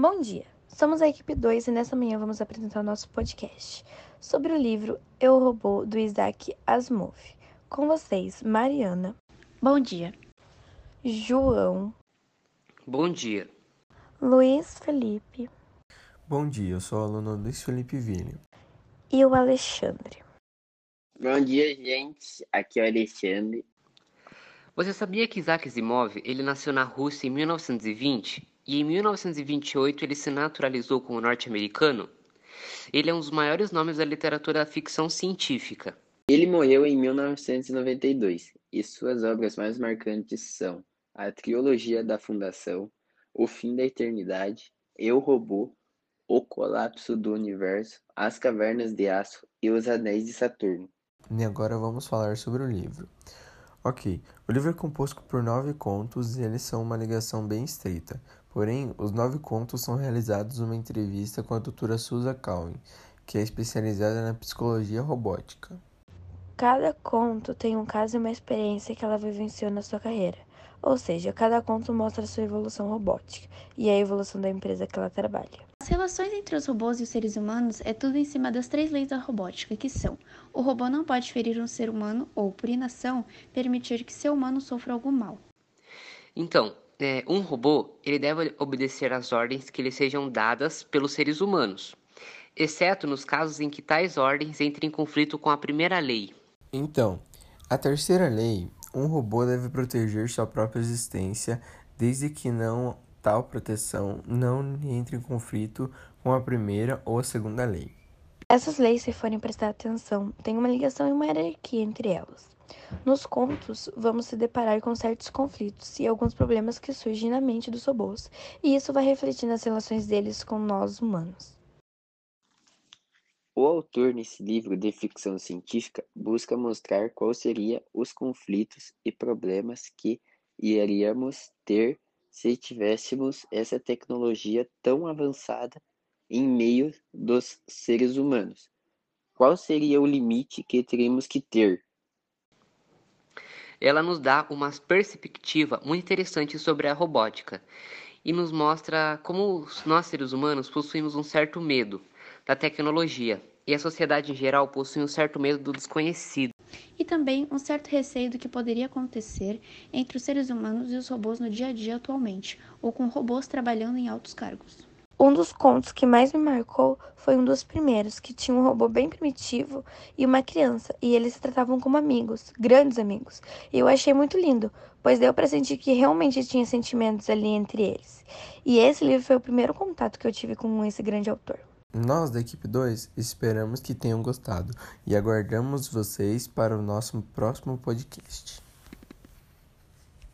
Bom dia, somos a equipe 2 e nessa manhã vamos apresentar o nosso podcast sobre o livro Eu Robô do Isaac Asimov. Com vocês, Mariana. Bom dia. João. Bom dia. Luiz Felipe. Bom dia, eu sou o aluno Luiz Felipe Vini. E o Alexandre. Bom dia, gente. Aqui é o Alexandre. Você sabia que Isaac Asimov ele nasceu na Rússia em 1920 e em 1928 ele se naturalizou como norte-americano? Ele é um dos maiores nomes da literatura da ficção científica. Ele morreu em 1992 e suas obras mais marcantes são A Trilogia da Fundação, O Fim da Eternidade, Eu Robô, O Colapso do Universo, As Cavernas de Aço e Os Anéis de Saturno. E agora vamos falar sobre o livro. Ok, o livro é composto por nove contos e eles são uma ligação bem estreita. Porém, os nove contos são realizados numa entrevista com a doutora Susan Cowen, que é especializada na psicologia robótica. Cada conto tem um caso e uma experiência que ela vivenciou na sua carreira. Ou seja, cada conto mostra a sua evolução robótica e a evolução da empresa que ela trabalha. As relações entre os robôs e os seres humanos é tudo em cima das três leis da robótica, que são: o robô não pode ferir um ser humano ou, por inação, permitir que seu humano sofra algum mal. Então, é, um robô ele deve obedecer às ordens que lhe sejam dadas pelos seres humanos, exceto nos casos em que tais ordens entrem em conflito com a primeira lei. Então, a terceira lei um robô deve proteger sua própria existência desde que não tal proteção não entre em conflito com a primeira ou a segunda lei. Essas leis, se forem prestar atenção, têm uma ligação e uma hierarquia entre elas. Nos contos, vamos se deparar com certos conflitos e alguns problemas que surgem na mente dos robôs, e isso vai refletir nas relações deles com nós humanos. O autor, nesse livro de ficção científica, busca mostrar qual seria os conflitos e problemas que iríamos ter se tivéssemos essa tecnologia tão avançada em meio dos seres humanos. Qual seria o limite que teríamos que ter? Ela nos dá uma perspectiva muito interessante sobre a robótica e nos mostra como nós seres humanos possuímos um certo medo da tecnologia, e a sociedade em geral possui um certo medo do desconhecido. E também um certo receio do que poderia acontecer entre os seres humanos e os robôs no dia a dia atualmente, ou com robôs trabalhando em altos cargos. Um dos contos que mais me marcou foi um dos primeiros, que tinha um robô bem primitivo e uma criança, e eles se tratavam como amigos, grandes amigos. E eu achei muito lindo, pois deu para sentir que realmente tinha sentimentos ali entre eles. E esse livro foi o primeiro contato que eu tive com esse grande autor. Nós da equipe 2 esperamos que tenham gostado e aguardamos vocês para o nosso próximo podcast.